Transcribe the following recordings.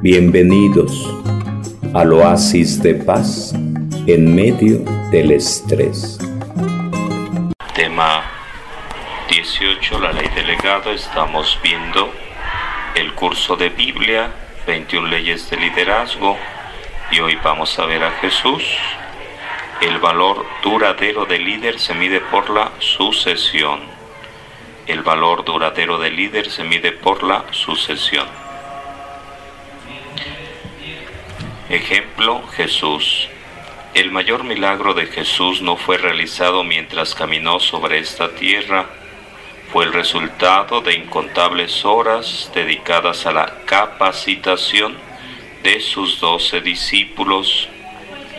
Bienvenidos al oasis de paz en medio del estrés. Tema 18, la ley delegado. Estamos viendo el curso de Biblia, 21 leyes de liderazgo. Y hoy vamos a ver a Jesús. El valor duradero del líder se mide por la sucesión. El valor duradero del líder se mide por la sucesión. Ejemplo, Jesús. El mayor milagro de Jesús no fue realizado mientras caminó sobre esta tierra, fue el resultado de incontables horas dedicadas a la capacitación de sus doce discípulos,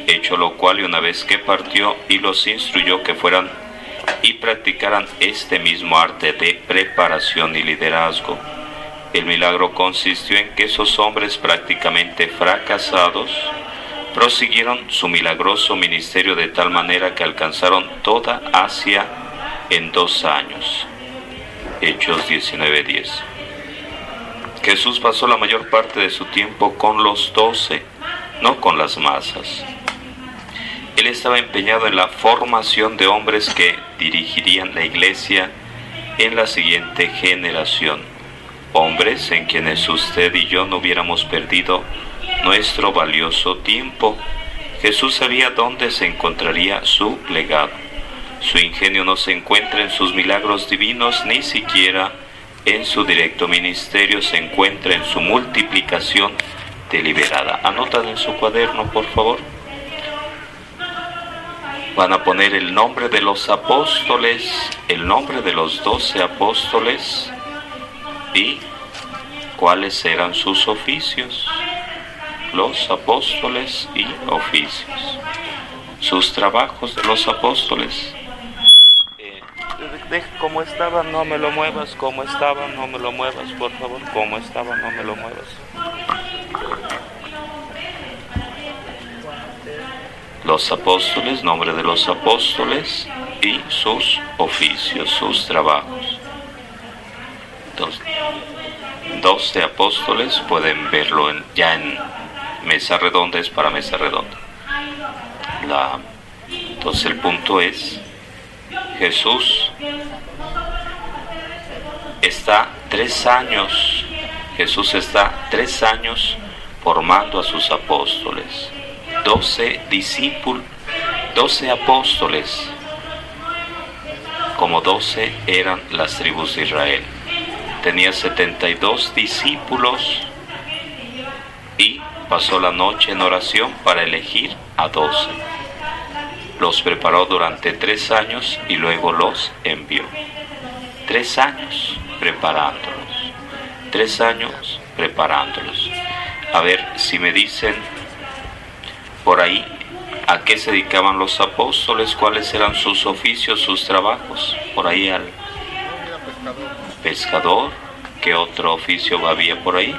hecho lo cual y una vez que partió y los instruyó que fueran y practicaran este mismo arte de preparación y liderazgo el milagro consistió en que esos hombres prácticamente fracasados prosiguieron su milagroso ministerio de tal manera que alcanzaron toda Asia en dos años. Hechos 19:10. Jesús pasó la mayor parte de su tiempo con los doce, no con las masas. Él estaba empeñado en la formación de hombres que dirigirían la iglesia en la siguiente generación hombres en quienes usted y yo no hubiéramos perdido nuestro valioso tiempo. Jesús sabía dónde se encontraría su legado. Su ingenio no se encuentra en sus milagros divinos, ni siquiera en su directo ministerio, se encuentra en su multiplicación deliberada. Anotan en su cuaderno, por favor. Van a poner el nombre de los apóstoles, el nombre de los doce apóstoles, y cuáles eran sus oficios, los apóstoles y oficios, sus trabajos de los apóstoles. Eh, como estaba, no me lo muevas, como estaba, no me lo muevas, por favor, como estaba, no me lo muevas. Los apóstoles, nombre de los apóstoles y sus oficios, sus trabajos. 12 apóstoles, pueden verlo ya en mesa redonda, es para mesa redonda. Entonces el punto es, Jesús está tres años, Jesús está tres años formando a sus apóstoles, 12 discípulos, 12 apóstoles, como 12 eran las tribus de Israel tenía 72 discípulos y pasó la noche en oración para elegir a 12. Los preparó durante tres años y luego los envió. Tres años preparándolos. Tres años preparándolos. A ver si me dicen por ahí a qué se dedicaban los apóstoles, cuáles eran sus oficios, sus trabajos. Por ahí al pescador, ¿qué otro oficio había por ahí?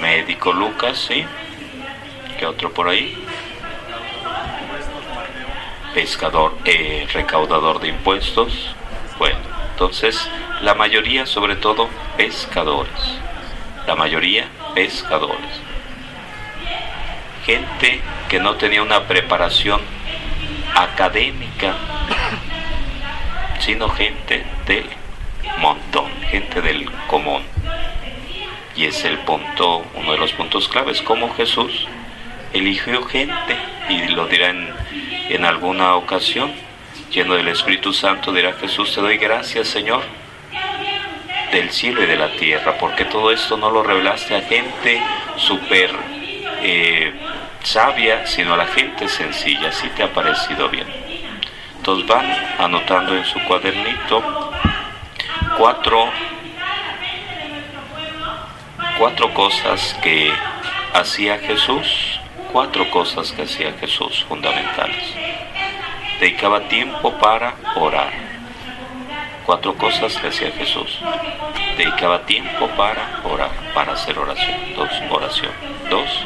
Médico Lucas, ¿sí? ¿Qué otro por ahí? Pescador, eh, recaudador de impuestos. Bueno, entonces la mayoría, sobre todo, pescadores. La mayoría, pescadores. Gente que no tenía una preparación académica sino gente del montón, gente del común. Y es el punto, uno de los puntos claves, como Jesús eligió gente, y lo dirá en, en alguna ocasión, lleno del Espíritu Santo, dirá Jesús, te doy gracias, Señor, del cielo y de la tierra, porque todo esto no lo revelaste a gente súper eh, sabia, sino a la gente sencilla, así te ha parecido bien. Entonces van anotando en su cuadernito cuatro, cuatro cosas que hacía Jesús, cuatro cosas que hacía Jesús fundamentales. Dedicaba tiempo para orar. Cuatro cosas que hacía Jesús. Dedicaba tiempo para orar, para hacer oración. Dos, oración. Dos,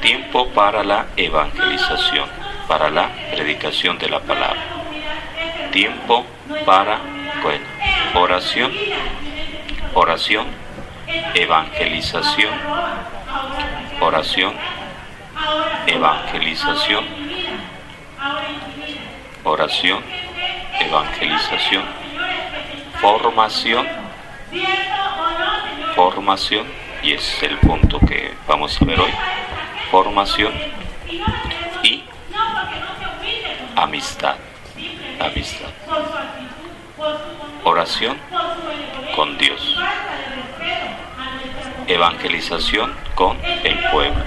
tiempo para la evangelización para la predicación de la palabra. Tiempo para, oración oración, evangelización, oración, evangelización, oración, evangelización, formación, formación, y es el punto que vamos a ver hoy, formación amistad, amistad, oración con Dios, evangelización con el pueblo,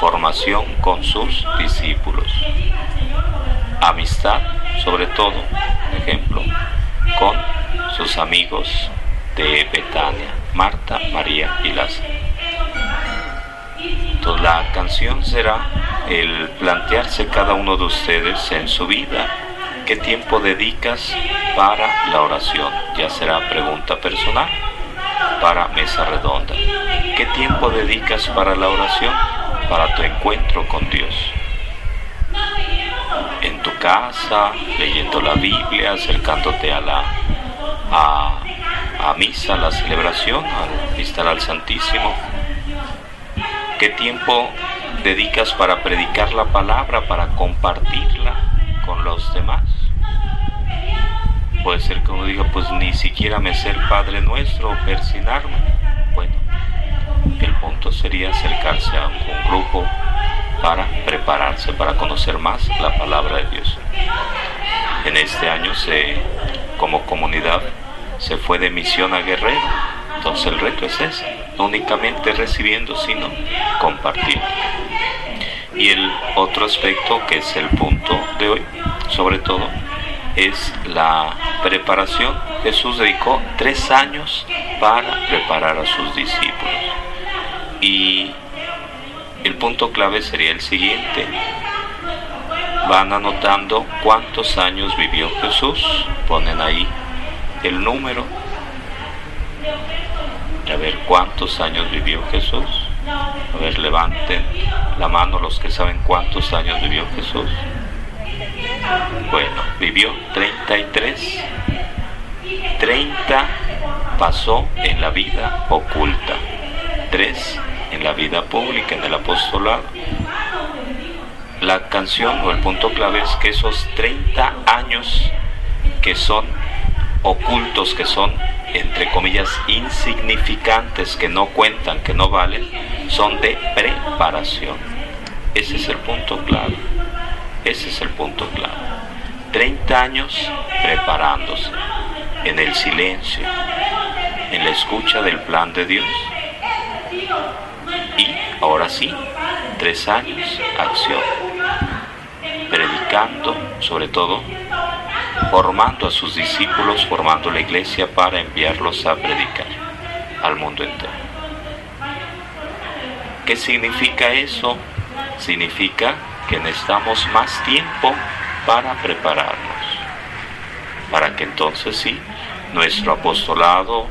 formación con sus discípulos, amistad sobre todo, ejemplo, con sus amigos de Betania, Marta, María y Lázaro. Entonces la canción será el plantearse cada uno de ustedes en su vida qué tiempo dedicas para la oración, ya será pregunta personal para mesa redonda. ¿Qué tiempo dedicas para la oración? Para tu encuentro con Dios. En tu casa, leyendo la Biblia, acercándote a la a, a misa, a la celebración, al estar al Santísimo. ¿Qué tiempo dedicas para predicar la palabra, para compartirla con los demás? Puede ser que uno diga, pues ni siquiera me sé el Padre Nuestro o persinarme. Bueno, el punto sería acercarse a un grupo para prepararse, para conocer más la palabra de Dios. En este año se, como comunidad se fue de misión a Guerrero, entonces el reto es ese, no únicamente recibiendo, sino compartiendo. Y el otro aspecto que es el punto de hoy, sobre todo, es la preparación. Jesús dedicó tres años para preparar a sus discípulos. Y el punto clave sería el siguiente. Van anotando cuántos años vivió Jesús. Ponen ahí el número. A ver cuántos años vivió Jesús. A ver, levanten la mano los que saben cuántos años vivió Jesús. Bueno, vivió 33. 30 pasó en la vida oculta. 3 en la vida pública, en el apostolado. La canción o el punto clave es que esos 30 años que son ocultos, que son entre comillas insignificantes, que no cuentan, que no valen, son de preparación. Ese es el punto clave. Ese es el punto clave. 30 años preparándose en el silencio, en la escucha del plan de Dios. Y ahora sí, tres años, acción, predicando, sobre todo, formando a sus discípulos, formando la iglesia para enviarlos a predicar al mundo entero. ¿Qué significa eso? Significa que necesitamos más tiempo para prepararnos, para que entonces sí, nuestro apostolado,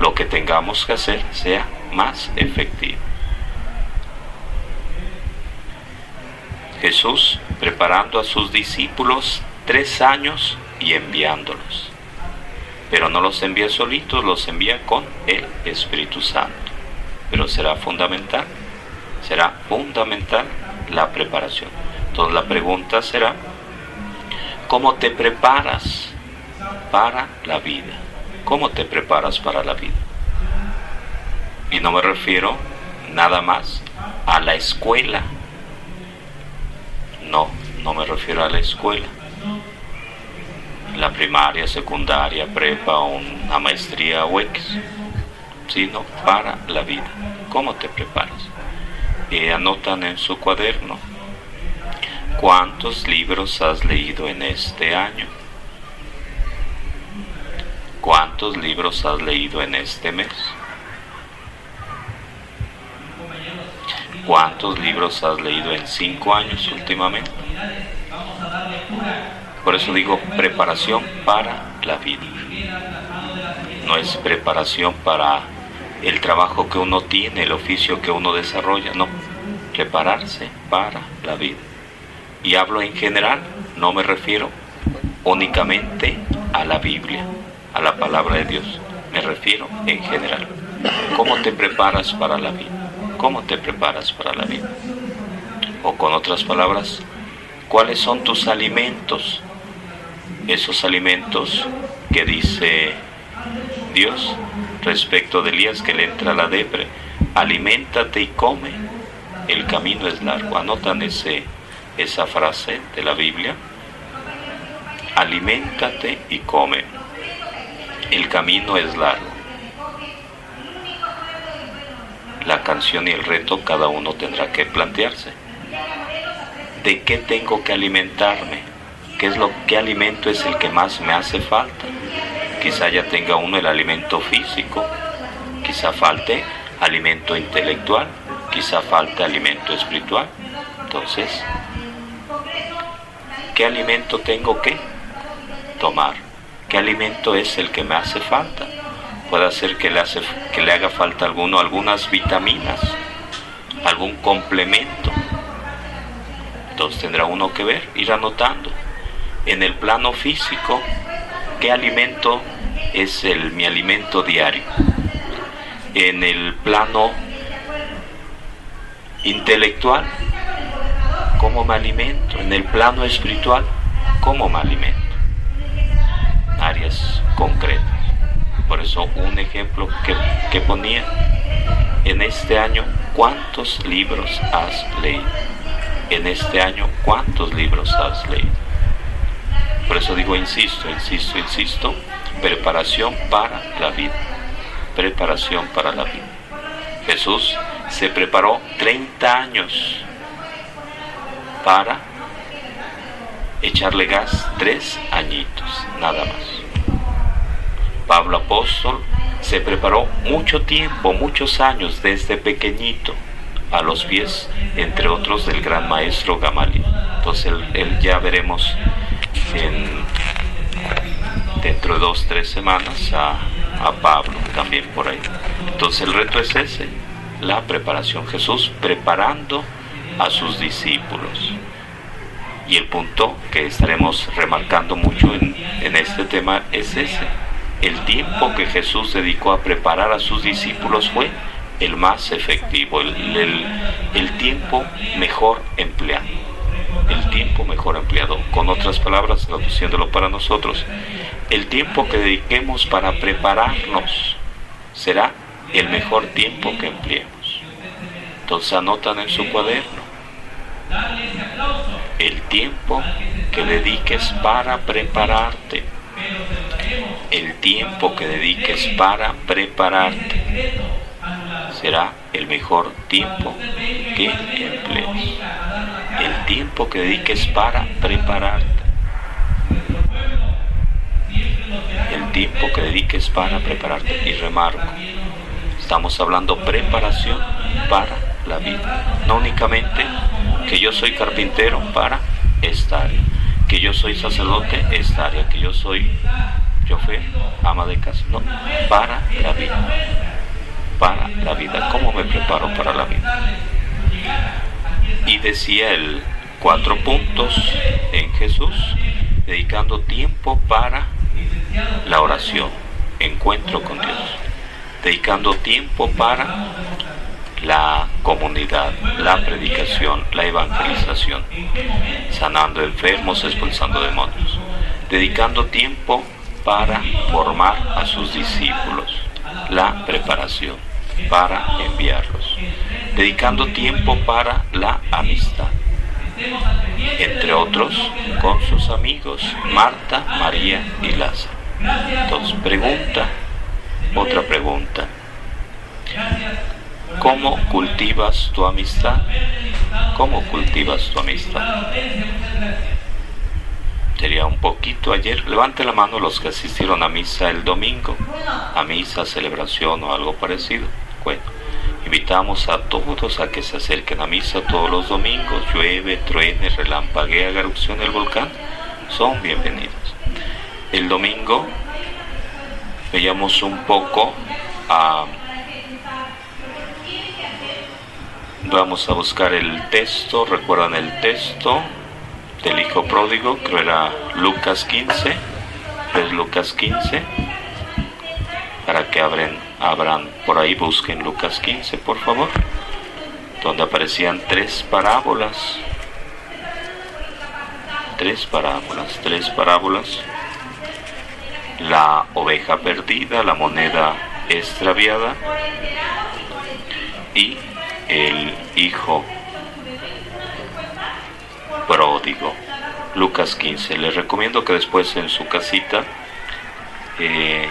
lo que tengamos que hacer, sea más efectivo. Jesús preparando a sus discípulos tres años y enviándolos. Pero no los envía solitos, los envía con el Espíritu Santo. Pero será fundamental, será fundamental la preparación. Entonces la pregunta será, ¿cómo te preparas para la vida? ¿Cómo te preparas para la vida? Y no me refiero nada más a la escuela. No, no me refiero a la escuela. La primaria, secundaria, prepa, una maestría o X, sino para la vida. ¿Cómo te preparas? Y anotan en su cuaderno ¿Cuántos libros has leído en este año? ¿Cuántos libros has leído en este mes? ¿Cuántos libros has leído en cinco años últimamente? Por eso digo preparación para la vida. No es preparación para el trabajo que uno tiene, el oficio que uno desarrolla, no. Prepararse para la vida. Y hablo en general, no me refiero únicamente a la Biblia, a la palabra de Dios. Me refiero en general. ¿Cómo te preparas para la vida? ¿Cómo te preparas para la vida? O con otras palabras, ¿cuáles son tus alimentos? Esos alimentos que dice Dios respecto de Elías que le entra la depre. Aliméntate y come. El camino es largo. Anotan ese, esa frase de la Biblia. Aliméntate y come. El camino es largo. La canción y el reto cada uno tendrá que plantearse. ¿De qué tengo que alimentarme? ¿Qué es lo qué alimento es el que más me hace falta? Quizá ya tenga uno el alimento físico, quizá falte alimento intelectual, quizá falte alimento espiritual. Entonces, ¿qué alimento tengo que tomar? ¿Qué alimento es el que me hace falta? Puede ser que le, hace, que le haga falta alguno, algunas vitaminas, algún complemento. Entonces tendrá uno que ver, ir anotando. En el plano físico, ¿qué alimento es el, mi alimento diario. En el plano intelectual, ¿cómo me alimento? En el plano espiritual, ¿cómo me alimento? Áreas concretas. Por eso un ejemplo que, que ponía, en este año, ¿cuántos libros has leído? En este año, ¿cuántos libros has leído? Por eso digo, insisto, insisto, insisto, preparación para la vida. Preparación para la vida. Jesús se preparó 30 años para echarle gas tres añitos, nada más. Pablo apóstol se preparó mucho tiempo, muchos años, desde pequeñito, a los pies, entre otros, del gran maestro Gamaliel. Entonces él, ya veremos en dentro de dos, tres semanas a, Pablo también por ahí. Entonces el reto es ese, la preparación. Jesús preparando a sus discípulos. Y el punto que estaremos remarcando mucho en, este tema es ese. El tiempo que Jesús dedicó a preparar a sus discípulos fue el más efectivo, el, el tiempo mejor empleado. El tiempo mejor empleado. Con otras palabras, traduciéndolo para nosotros, el tiempo que dediquemos para prepararnos será el mejor tiempo que empleemos. Entonces anotan en su cuaderno el tiempo que dediques para prepararte. El tiempo que dediques para prepararte será el mejor tiempo que emplees. Tiempo que dediques para prepararte el tiempo que dediques para prepararte. Y remarco, estamos hablando preparación para la vida. No únicamente que yo soy carpintero para esta área, que yo soy sacerdote esta área, que yo soy yo fui ama de casa, no, para la vida. Para la vida. ¿Cómo me preparo para la vida? Y decía el cuatro puntos en Jesús, dedicando tiempo para la oración, encuentro con Dios, dedicando tiempo para la comunidad, la predicación, la evangelización, sanando enfermos, expulsando demonios, dedicando tiempo para formar a sus discípulos, la preparación, para enviarlos, dedicando tiempo para la amistad, entre otros con sus amigos Marta, María y Lázaro. Entonces, pregunta, otra pregunta. ¿Cómo cultivas tu amistad? ¿Cómo cultivas tu amistad? Sería un poquito ayer. Levante la mano los que asistieron a misa el domingo, a misa, celebración o algo parecido. Invitamos a todos a que se acerquen a misa todos los domingos. Llueve, truene, relampaguea, erupción el volcán. Son bienvenidos. El domingo veíamos un poco a... Vamos a buscar el texto, recuerdan el texto del Hijo Pródigo, creo era Lucas 15, es Lucas 15, para que abren, abran por ahí, busquen Lucas 15, por favor, donde aparecían tres parábolas. Tres parábolas, tres parábolas. La oveja perdida, la moneda extraviada y el hijo pródigo. Lucas 15. Les recomiendo que después en su casita eh,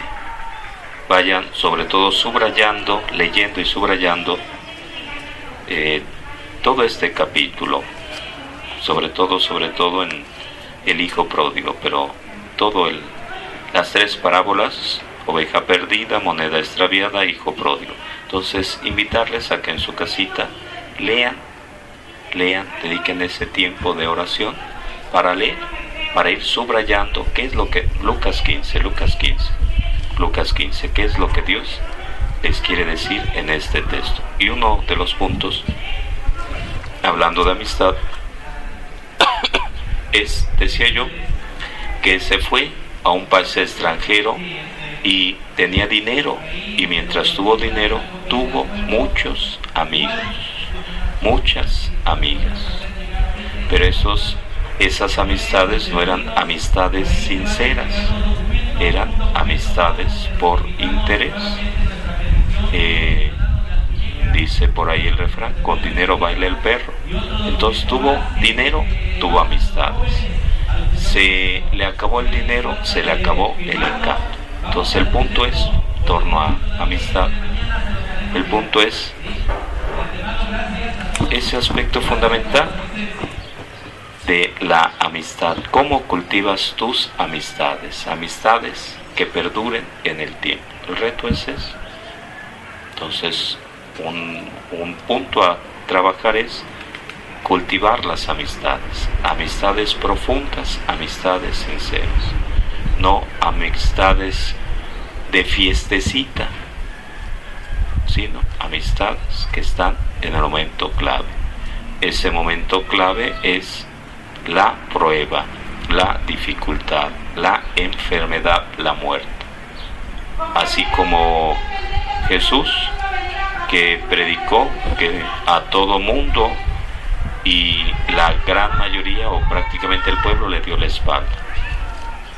vayan sobre todo subrayando, leyendo y subrayando eh, todo este capítulo, sobre todo, sobre todo en el hijo pródigo, pero todo el, las tres parábolas, oveja perdida, moneda extraviada, hijo pródigo. Entonces, invitarles a que en su casita lean, lean, dediquen ese tiempo de oración para leer, para ir subrayando qué es lo que Lucas 15, Lucas 15 Lucas 15, qué es lo que Dios les quiere decir en este texto. Y uno de los puntos, hablando de amistad, es, decía yo, que se fue a un país extranjero y tenía dinero y mientras tuvo dinero tuvo muchos amigos, muchas amigas. Pero esos, esas amistades no eran amistades sinceras, eran amistades por interés. Eh, dice por ahí el refrán, con dinero baila el perro. Entonces tuvo dinero, tuvo amistades. Se le acabó el dinero, se le acabó el encanto. Entonces el punto es, torno a amistad, el punto es ese aspecto fundamental de la amistad. ¿Cómo cultivas tus amistades? Amistades que perduren en el tiempo. El reto es eso. Entonces, un, un punto a trabajar es cultivar las amistades. Amistades profundas, amistades sinceras. No amistades de fiestecita, sino amistades que están en el momento clave. Ese momento clave es la prueba, la dificultad, la enfermedad, la muerte. Así como Jesús que predicó que a todo mundo y la gran mayoría o prácticamente el pueblo le dio la espalda.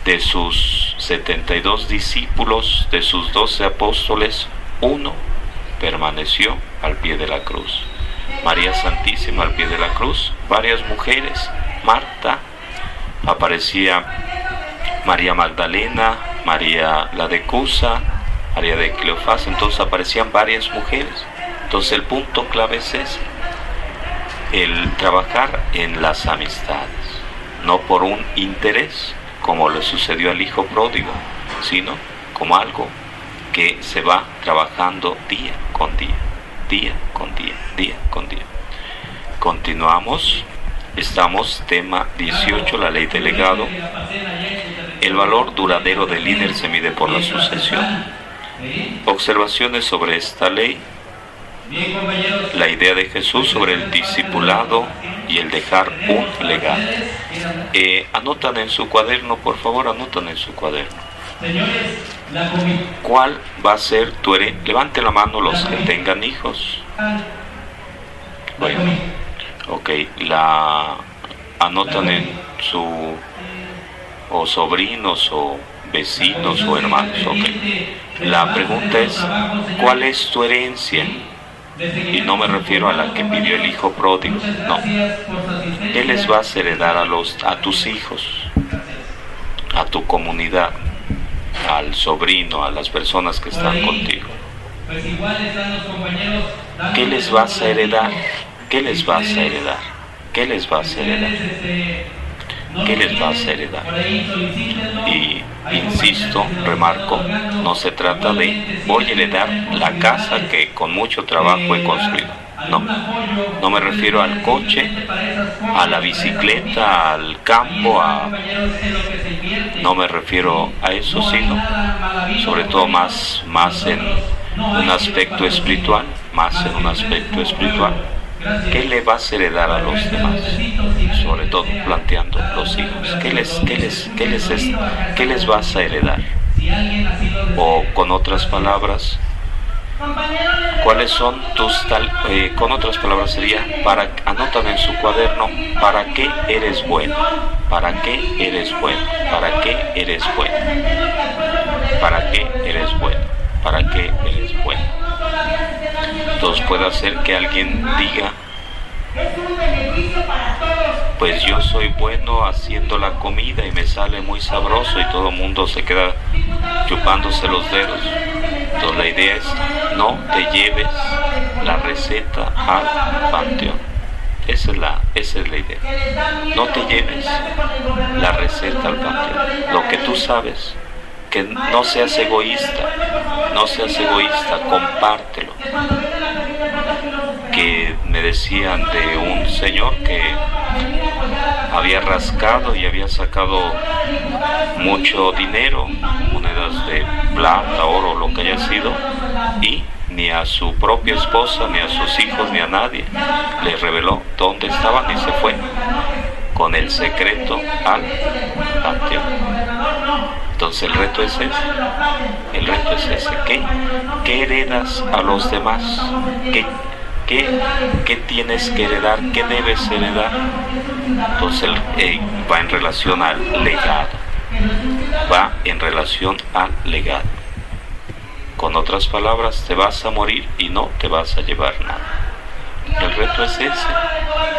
De sus 72 discípulos, de sus 12 apóstoles, uno permaneció al pie de la cruz. María Santísima al pie de la cruz, varias mujeres Marta, aparecía María Magdalena, María la de Cusa, María de Cleofás, entonces aparecían varias mujeres. Entonces el punto clave es ese, el trabajar en las amistades, no por un interés, como le sucedió al hijo pródigo, sino como algo que se va trabajando día con día, día con día, día con día. Continuamos. Estamos, tema 18, la ley del legado. El valor duradero del líder se mide por la sucesión. Observaciones sobre esta ley. La idea de Jesús sobre el discipulado y el dejar un legado. Eh, anotan en su cuaderno, por favor, anotan en su cuaderno. ¿Cuál va a ser tu herencia? Levante la mano los que tengan hijos. Bueno. Ok, la anotan en su o sobrinos o vecinos o hermanos. Ok. La pregunta es, ¿cuál es tu herencia? Y no me refiero a la que pidió el hijo pródigo, no. ¿Qué les vas a heredar a, los, a tus hijos, a tu comunidad, al sobrino, a las personas que están contigo? ¿Qué les vas a heredar? ¿Qué les vas a heredar? ¿Qué les vas a heredar? ¿Qué les vas a heredar? Y insisto, remarco, no se trata de voy a heredar la casa que con mucho trabajo he construido. No, no me refiero al coche, a la bicicleta, al campo, no me refiero a eso, sino sobre todo más, más en un aspecto espiritual, más en un aspecto espiritual ¿Qué le vas a heredar a los demás? Sobre todo planteando los hijos. ¿Qué les, qué les, qué les, qué les vas a heredar? O con otras palabras, ¿cuáles son tus tal, eh, con otras palabras sería, para, anótame en su cuaderno, ¿para qué eres bueno? ¿Para qué eres bueno? ¿Para qué eres bueno? ¿Para qué eres bueno? ¿Para qué eres bueno? Entonces puede hacer que alguien diga, pues yo soy bueno haciendo la comida y me sale muy sabroso y todo el mundo se queda chupándose los dedos. Entonces la idea es no te lleves la receta al panteón. Esa es la, esa es la idea. No te lleves la receta al panteón. Lo que tú sabes, que no seas egoísta, no seas egoísta, compártelo. Decían de un señor que había rascado y había sacado mucho dinero, monedas de plata, oro, lo que haya sido, y ni a su propia esposa, ni a sus hijos, ni a nadie le reveló dónde estaban y se fue con el secreto al panteón. Entonces el reto es ese. El reto es ese. ¿Qué, qué heredas a los demás? ¿Qué, qué, tienes que heredar? ¿Qué debes heredar? Entonces eh, va en relación al legado. Va en relación al legado. Con otras palabras, te vas a morir y no te vas a llevar nada. El reto es ese.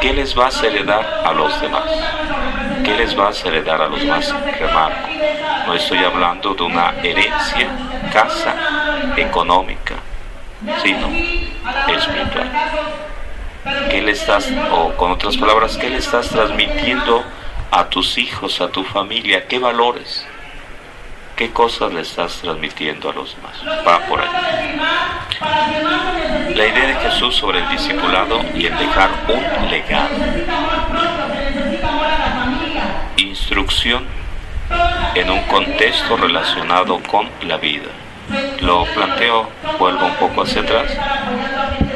¿Qué les vas a heredar a los demás? ¿Qué les vas a heredar a los demás? Remarco, no estoy hablando de una herencia, casa, económica, sino espiritual. ¿Qué le estás, o con otras palabras, qué le estás transmitiendo a tus hijos, a tu familia? ¿Qué valores? ¿Qué cosas le estás transmitiendo a los demás? Va por ahí. La idea de Jesús sobre el discipulado y el dejar un legado. Instrucción en un contexto relacionado con la vida. Lo planteo, vuelvo un poco hacia atrás.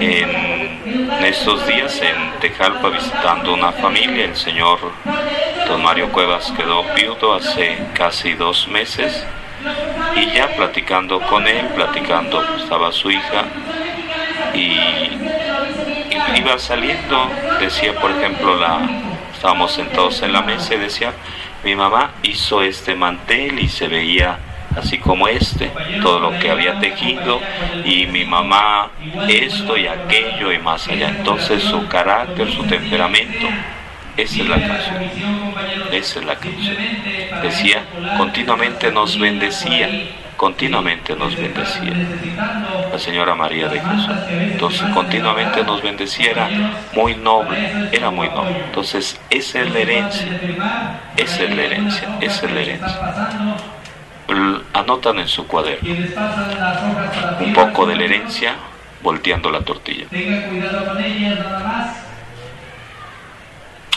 En estos días en Tejalpa visitando una familia, el señor don Mario Cuevas quedó viudo hace casi dos meses y ya platicando con él, platicando, estaba su hija y, iba saliendo, decía por ejemplo, la, estábamos sentados en la mesa y decía, mi mamá hizo este mantel y se veía así como este, todo lo que había tejido, y mi mamá esto y aquello y más allá. Entonces su carácter, su temperamento, esa es la canción. Esa es la canción. Decía, continuamente nos bendecía, continuamente nos bendecía. La señora María de Jesús. Entonces, continuamente nos bendecía, era muy noble, era muy noble. Entonces, esa es la herencia. Esa es la herencia, esa es la herencia anotan en su cuaderno un poco de la herencia volteando la tortilla.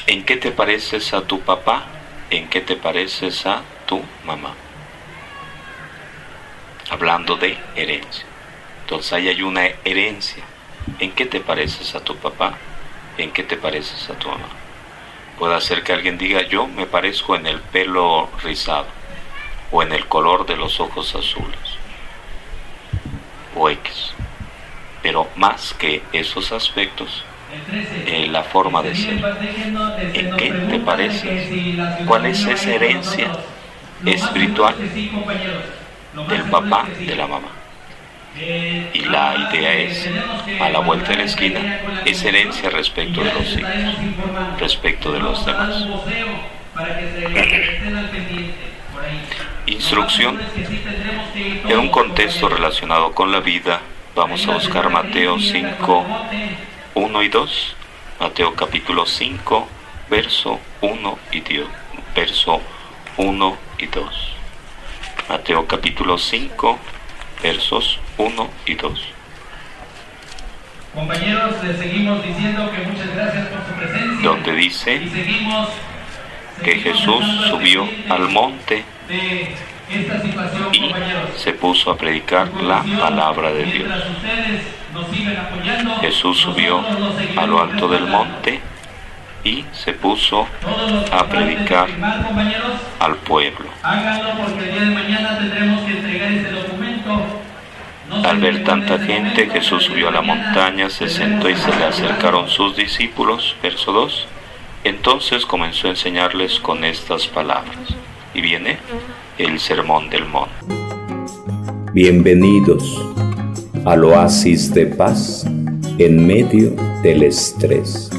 ¿En qué te pareces a tu papá? ¿En qué te pareces a tu mamá? Hablando de herencia. Entonces ahí hay una herencia. ¿En qué te pareces a tu papá? ¿En qué te pareces a tu mamá? Puede ser que alguien diga, yo me parezco en el pelo rizado o en el color de los ojos azules o X. Pero más que esos aspectos, eh, la forma de ser. ¿En qué te parece? ¿Cuál es esa herencia espiritual del papá, de la mamá? Y la idea es, a la vuelta de la esquina, esa herencia respecto de los hijos, respecto de los demás. Instrucción. En un contexto relacionado con la vida, vamos a buscar Mateo 5, 1 y 2. Mateo capítulo 5, verso 1 y 2. Verso 1 y 2. Mateo capítulo 5, versos 1 y 2. Compañeros, les seguimos diciendo que muchas gracias por su presencia. Donde dice que Jesús subió al monte y se puso a predicar la palabra de Dios. Jesús subió a lo alto del monte y se puso a predicar al pueblo. háganlo porque el día de mañana tendremos que entregar ese documento. No se Al ver tanta ese gente, Jesús subió a la montaña, se sentó y se le acercaron sus discípulos. Verso 2. Entonces comenzó a enseñarles con estas palabras. Y viene el sermón del monte. Bienvenidos al oasis de paz en medio del estrés.